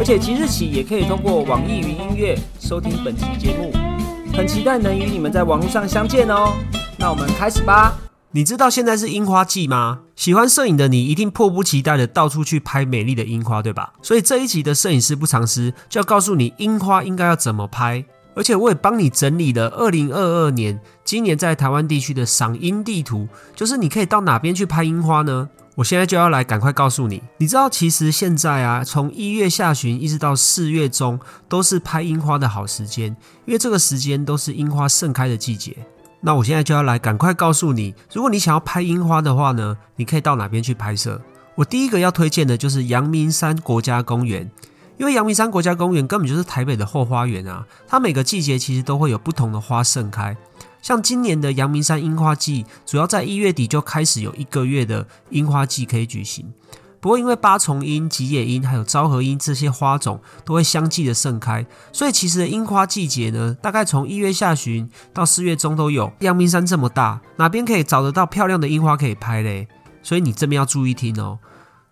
而且即日起也可以通过网易云音乐收听本期节目，很期待能与你们在网络上相见哦。那我们开始吧。你知道现在是樱花季吗？喜欢摄影的你一定迫不及待的到处去拍美丽的樱花，对吧？所以这一集的摄影师不藏私就要告诉你樱花应该要怎么拍，而且我也帮你整理了二零二二年今年在台湾地区的赏樱地图，就是你可以到哪边去拍樱花呢？我现在就要来赶快告诉你，你知道其实现在啊，从一月下旬一直到四月中都是拍樱花的好时间，因为这个时间都是樱花盛开的季节。那我现在就要来赶快告诉你，如果你想要拍樱花的话呢，你可以到哪边去拍摄？我第一个要推荐的就是阳明山国家公园，因为阳明山国家公园根本就是台北的后花园啊，它每个季节其实都会有不同的花盛开。像今年的阳明山樱花季，主要在一月底就开始有一个月的樱花季可以举行。不过，因为八重樱、吉野樱还有昭和樱这些花种都会相继的盛开，所以其实樱花季节呢，大概从一月下旬到四月中都有。阳明山这么大，哪边可以找得到漂亮的樱花可以拍嘞？所以你这边要注意听哦。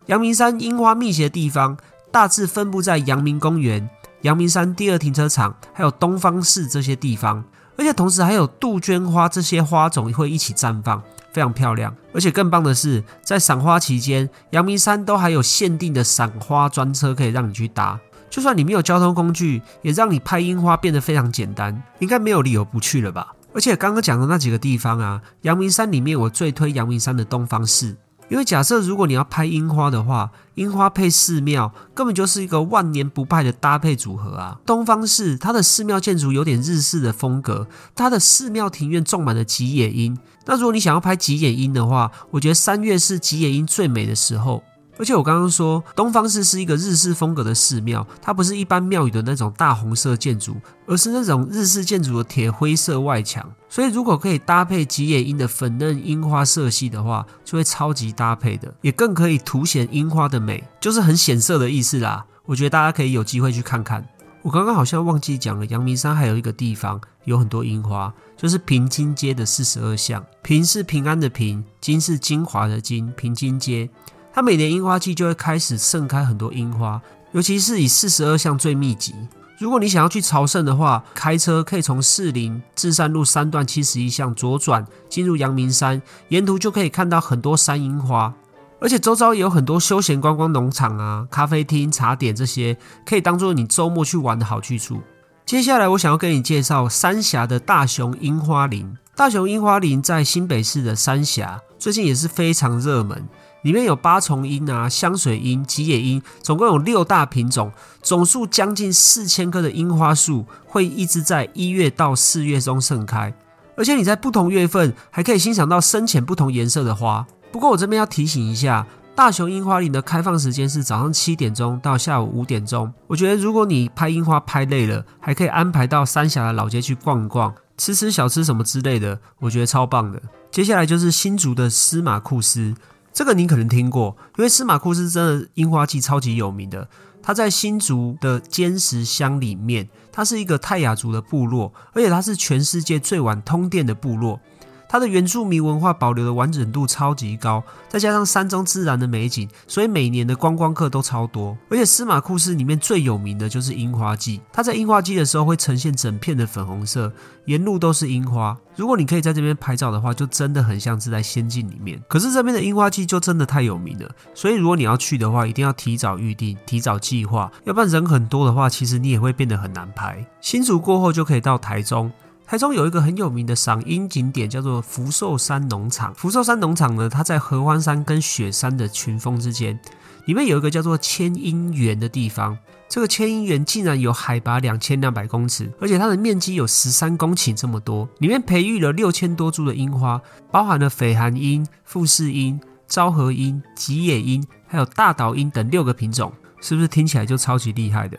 阳明山樱花密集的地方，大致分布在阳明公园、阳明山第二停车场还有东方市这些地方，而且同时还有杜鹃花这些花种会一起绽放。非常漂亮，而且更棒的是，在赏花期间，阳明山都还有限定的赏花专车可以让你去搭。就算你没有交通工具，也让你拍樱花变得非常简单。应该没有理由不去了吧？而且刚刚讲的那几个地方啊，阳明山里面我最推阳明山的东方寺。因为假设如果你要拍樱花的话，樱花配寺庙根本就是一个万年不败的搭配组合啊！东方寺它的寺庙建筑有点日式的风格，它的寺庙庭院种满了吉野樱。那如果你想要拍吉野樱的话，我觉得三月是吉野樱最美的时候。而且我刚刚说东方寺是一个日式风格的寺庙，它不是一般庙宇的那种大红色建筑，而是那种日式建筑的铁灰色外墙。所以如果可以搭配吉野樱的粉嫩樱花色系的话，就会超级搭配的，也更可以凸显樱花的美，就是很显色的意思啦。我觉得大家可以有机会去看看。我刚刚好像忘记讲了，阳明山还有一个地方有很多樱花，就是平津街的四十二巷。平是平安的平，金是精华的金，平津街。它每年樱花季就会开始盛开很多樱花，尤其是以四十二巷最密集。如果你想要去朝圣的话，开车可以从士林至善路三段七十一巷左转进入阳明山，沿途就可以看到很多山樱花，而且周遭也有很多休闲观光农场啊、咖啡厅、茶点这些，可以当做你周末去玩的好去处。接下来我想要跟你介绍三峡的大雄樱花林。大雄樱花林在新北市的三峡，最近也是非常热门。里面有八重樱啊、香水樱、吉野樱，总共有六大品种，总数将近四千棵的樱花树，会一直在一月到四月中盛开。而且你在不同月份还可以欣赏到深浅不同颜色的花。不过我这边要提醒一下，大雄樱花林的开放时间是早上七点钟到下午五点钟。我觉得如果你拍樱花拍累了，还可以安排到三峡的老街去逛一逛，吃吃小吃什么之类的，我觉得超棒的。接下来就是新竹的司马库斯。这个你可能听过，因为司马库斯真的樱花季超级有名的。他在新竹的坚石乡里面，它是一个泰雅族的部落，而且它是全世界最晚通电的部落。它的原住民文化保留的完整度超级高，再加上山中自然的美景，所以每年的观光客都超多。而且司马库斯里面最有名的就是樱花季，它在樱花季的时候会呈现整片的粉红色，沿路都是樱花。如果你可以在这边拍照的话，就真的很像是在仙境里面。可是这边的樱花季就真的太有名了，所以如果你要去的话，一定要提早预定、提早计划，要不然人很多的话，其实你也会变得很难拍。新竹过后就可以到台中。台中有一个很有名的赏樱景点，叫做福寿山农场。福寿山农场呢，它在合欢山跟雪山的群峰之间，里面有一个叫做千樱园的地方。这个千樱园竟然有海拔两千两百公尺，而且它的面积有十三公顷这么多，里面培育了六千多株的樱花，包含了绯寒樱、富士樱、昭和樱、吉野樱，还有大岛樱等六个品种，是不是听起来就超级厉害的？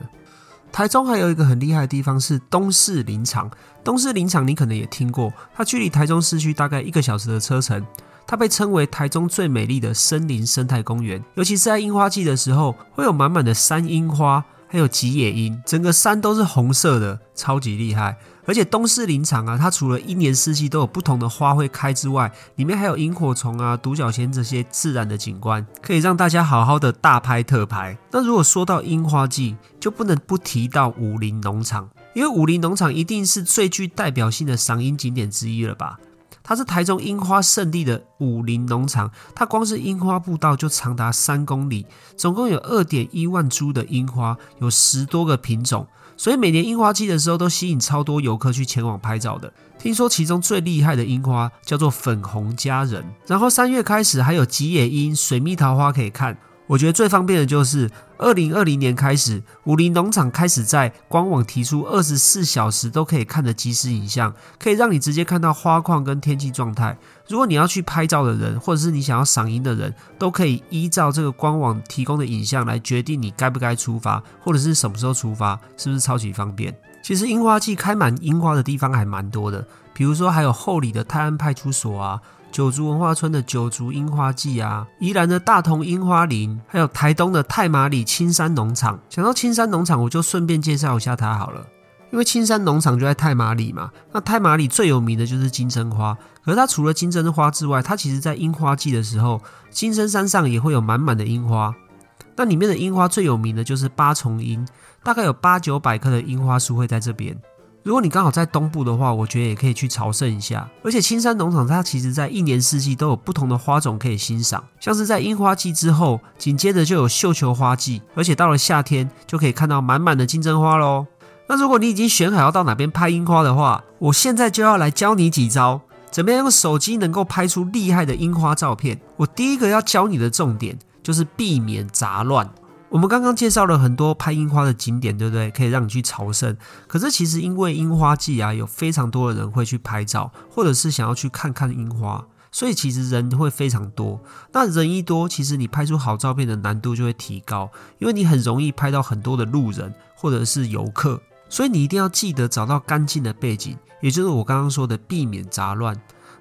台中还有一个很厉害的地方是东势林场，东势林场你可能也听过，它距离台中市区大概一个小时的车程。它被称为台中最美丽的森林生态公园，尤其是在樱花季的时候，会有满满的山樱花，还有吉野樱，整个山都是红色的，超级厉害。而且东势林场啊，它除了一年四季都有不同的花会开之外，里面还有萤火虫啊、独角仙这些自然的景观，可以让大家好好的大拍特拍。那如果说到樱花季，就不能不提到武林农场，因为武林农场一定是最具代表性的赏樱景点之一了吧？它是台中樱花圣地的武林农场，它光是樱花步道就长达三公里，总共有二点一万株的樱花，有十多个品种，所以每年樱花季的时候都吸引超多游客去前往拍照的。听说其中最厉害的樱花叫做粉红佳人，然后三月开始还有吉野樱、水蜜桃花可以看。我觉得最方便的就是二零二零年开始，武林农场开始在官网提出二十四小时都可以看的即时影像，可以让你直接看到花况跟天气状态。如果你要去拍照的人，或者是你想要赏樱的人，都可以依照这个官网提供的影像来决定你该不该出发，或者是什么时候出发，是不是超级方便？其实樱花季开满樱花的地方还蛮多的，比如说还有后里的泰安派出所啊。九族文化村的九族樱花季啊，宜兰的大同樱花林，还有台东的太马里青山农场。想到青山农场，我就顺便介绍一下它好了。因为青山农场就在太马里嘛，那太马里最有名的就是金针花。可是它除了金针花之外，它其实在樱花季的时候，金针山上也会有满满的樱花。那里面的樱花最有名的就是八重樱，大概有八九百棵的樱花树会在这边。如果你刚好在东部的话，我觉得也可以去朝圣一下。而且青山农场它其实在一年四季都有不同的花种可以欣赏，像是在樱花季之后，紧接着就有绣球花季，而且到了夏天就可以看到满满的金针花喽。那如果你已经选好要到哪边拍樱花的话，我现在就要来教你几招，怎么样用手机能够拍出厉害的樱花照片。我第一个要教你的重点就是避免杂乱。我们刚刚介绍了很多拍樱花的景点，对不对？可以让你去朝圣。可是其实因为樱花季啊，有非常多的人会去拍照，或者是想要去看看樱花，所以其实人会非常多。那人一多，其实你拍出好照片的难度就会提高，因为你很容易拍到很多的路人或者是游客。所以你一定要记得找到干净的背景，也就是我刚刚说的避免杂乱。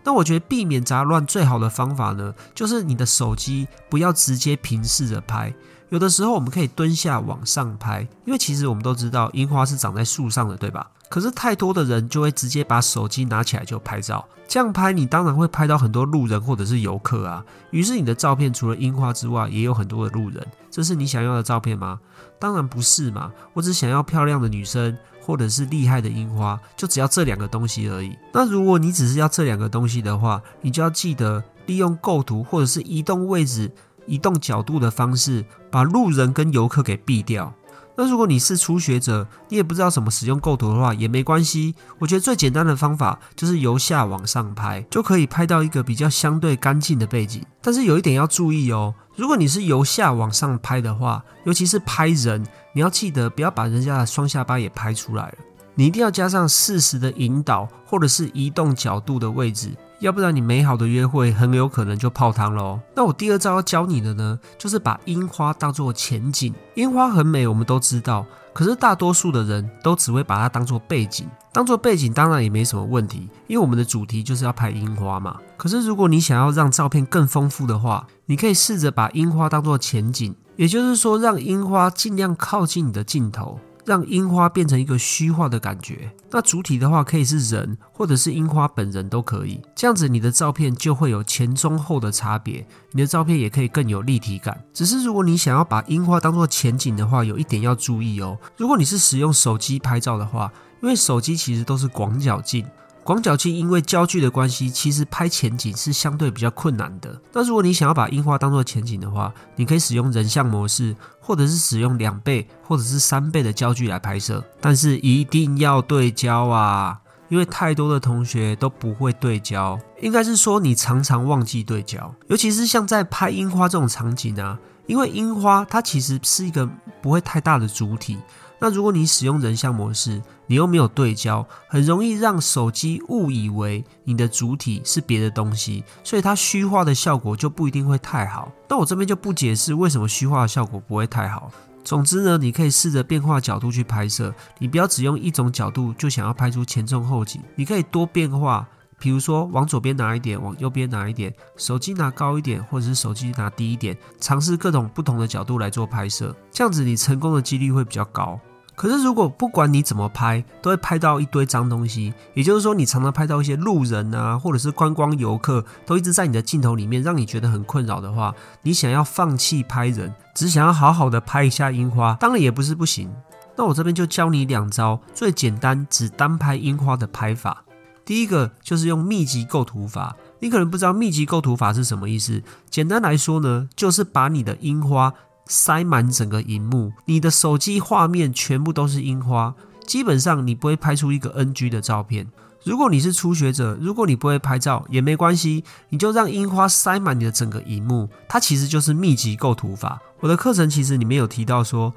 那我觉得避免杂乱最好的方法呢，就是你的手机不要直接平视着拍。有的时候我们可以蹲下往上拍，因为其实我们都知道樱花是长在树上的，对吧？可是太多的人就会直接把手机拿起来就拍照，这样拍你当然会拍到很多路人或者是游客啊。于是你的照片除了樱花之外，也有很多的路人。这是你想要的照片吗？当然不是嘛！我只想要漂亮的女生或者是厉害的樱花，就只要这两个东西而已。那如果你只是要这两个东西的话，你就要记得利用构图或者是移动位置。移动角度的方式，把路人跟游客给避掉。那如果你是初学者，你也不知道怎么使用构图的话，也没关系。我觉得最简单的方法就是由下往上拍，就可以拍到一个比较相对干净的背景。但是有一点要注意哦，如果你是由下往上拍的话，尤其是拍人，你要记得不要把人家的双下巴也拍出来了。你一定要加上适时的引导，或者是移动角度的位置。要不然你美好的约会很有可能就泡汤喽。那我第二招要教你的呢，就是把樱花当做前景。樱花很美，我们都知道，可是大多数的人都只会把它当做背景。当做背景当然也没什么问题，因为我们的主题就是要拍樱花嘛。可是如果你想要让照片更丰富的话，你可以试着把樱花当做前景，也就是说让樱花尽量靠近你的镜头。让樱花变成一个虚化的感觉，那主体的话可以是人，或者是樱花本人都可以。这样子你的照片就会有前中后的差别，你的照片也可以更有立体感。只是如果你想要把樱花当做前景的话，有一点要注意哦。如果你是使用手机拍照的话，因为手机其实都是广角镜。广角镜因为焦距的关系，其实拍前景是相对比较困难的。那如果你想要把樱花当做前景的话，你可以使用人像模式，或者是使用两倍或者是三倍的焦距来拍摄。但是一定要对焦啊，因为太多的同学都不会对焦，应该是说你常常忘记对焦，尤其是像在拍樱花这种场景啊，因为樱花它其实是一个不会太大的主体。那如果你使用人像模式，你又没有对焦，很容易让手机误以为你的主体是别的东西，所以它虚化的效果就不一定会太好。那我这边就不解释为什么虚化的效果不会太好。总之呢，你可以试着变化角度去拍摄，你不要只用一种角度就想要拍出前中后景，你可以多变化。比如说，往左边拿一点，往右边拿一点，手机拿高一点，或者是手机拿低一点，尝试各种不同的角度来做拍摄，这样子你成功的几率会比较高。可是如果不管你怎么拍，都会拍到一堆脏东西，也就是说，你常常拍到一些路人啊，或者是观光游客，都一直在你的镜头里面，让你觉得很困扰的话，你想要放弃拍人，只想要好好的拍一下樱花，当然也不是不行。那我这边就教你两招最简单只单拍樱花的拍法。第一个就是用密集构图法，你可能不知道密集构图法是什么意思。简单来说呢，就是把你的樱花塞满整个荧幕，你的手机画面全部都是樱花，基本上你不会拍出一个 NG 的照片。如果你是初学者，如果你不会拍照也没关系，你就让樱花塞满你的整个荧幕，它其实就是密集构图法。我的课程其实里面有提到说，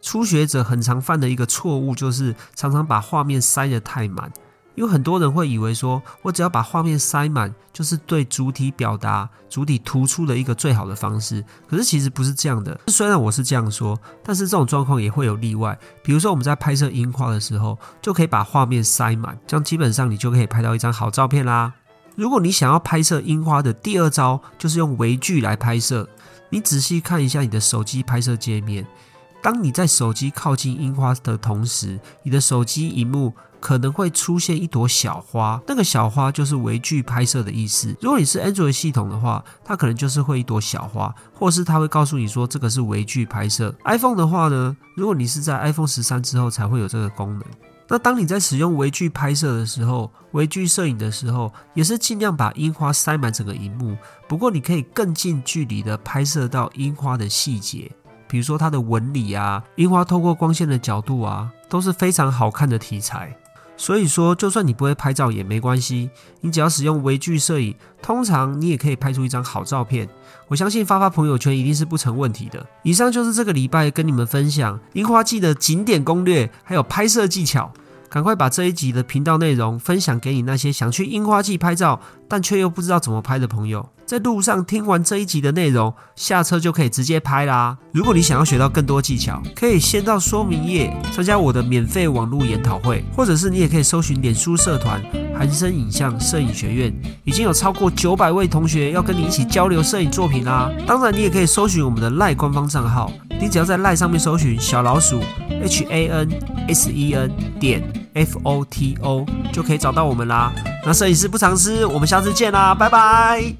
初学者很常犯的一个错误就是常常把画面塞得太满。因为很多人会以为说，我只要把画面塞满，就是对主体表达、主体突出的一个最好的方式。可是其实不是这样的。虽然我是这样说，但是这种状况也会有例外。比如说我们在拍摄樱花的时候，就可以把画面塞满，这样基本上你就可以拍到一张好照片啦。如果你想要拍摄樱花的第二招，就是用微距来拍摄。你仔细看一下你的手机拍摄界面，当你在手机靠近樱花的同时，你的手机荧幕。可能会出现一朵小花，那个小花就是微距拍摄的意思。如果你是 Android 系统的话，它可能就是会一朵小花，或是它会告诉你说这个是微距拍摄。iPhone 的话呢，如果你是在 iPhone 十三之后才会有这个功能。那当你在使用微距拍摄的时候，微距摄影的时候，也是尽量把樱花塞满整个荧幕。不过你可以更近距离的拍摄到樱花的细节，比如说它的纹理啊，樱花透过光线的角度啊，都是非常好看的题材。所以说，就算你不会拍照也没关系，你只要使用微距摄影，通常你也可以拍出一张好照片。我相信发发朋友圈一定是不成问题的。以上就是这个礼拜跟你们分享樱花季的景点攻略，还有拍摄技巧。赶快把这一集的频道内容分享给你那些想去樱花季拍照，但却又不知道怎么拍的朋友。在路上听完这一集的内容，下车就可以直接拍啦。如果你想要学到更多技巧，可以先到说明页参加我的免费网络研讨会，或者是你也可以搜寻脸书社团“韩生影像摄影学院”，已经有超过九百位同学要跟你一起交流摄影作品啦。当然，你也可以搜寻我们的赖官方账号，你只要在赖上面搜寻小老鼠 H A N S E N 点 F O T O 就可以找到我们啦。那摄影师不藏私，我们下次见啦，拜拜。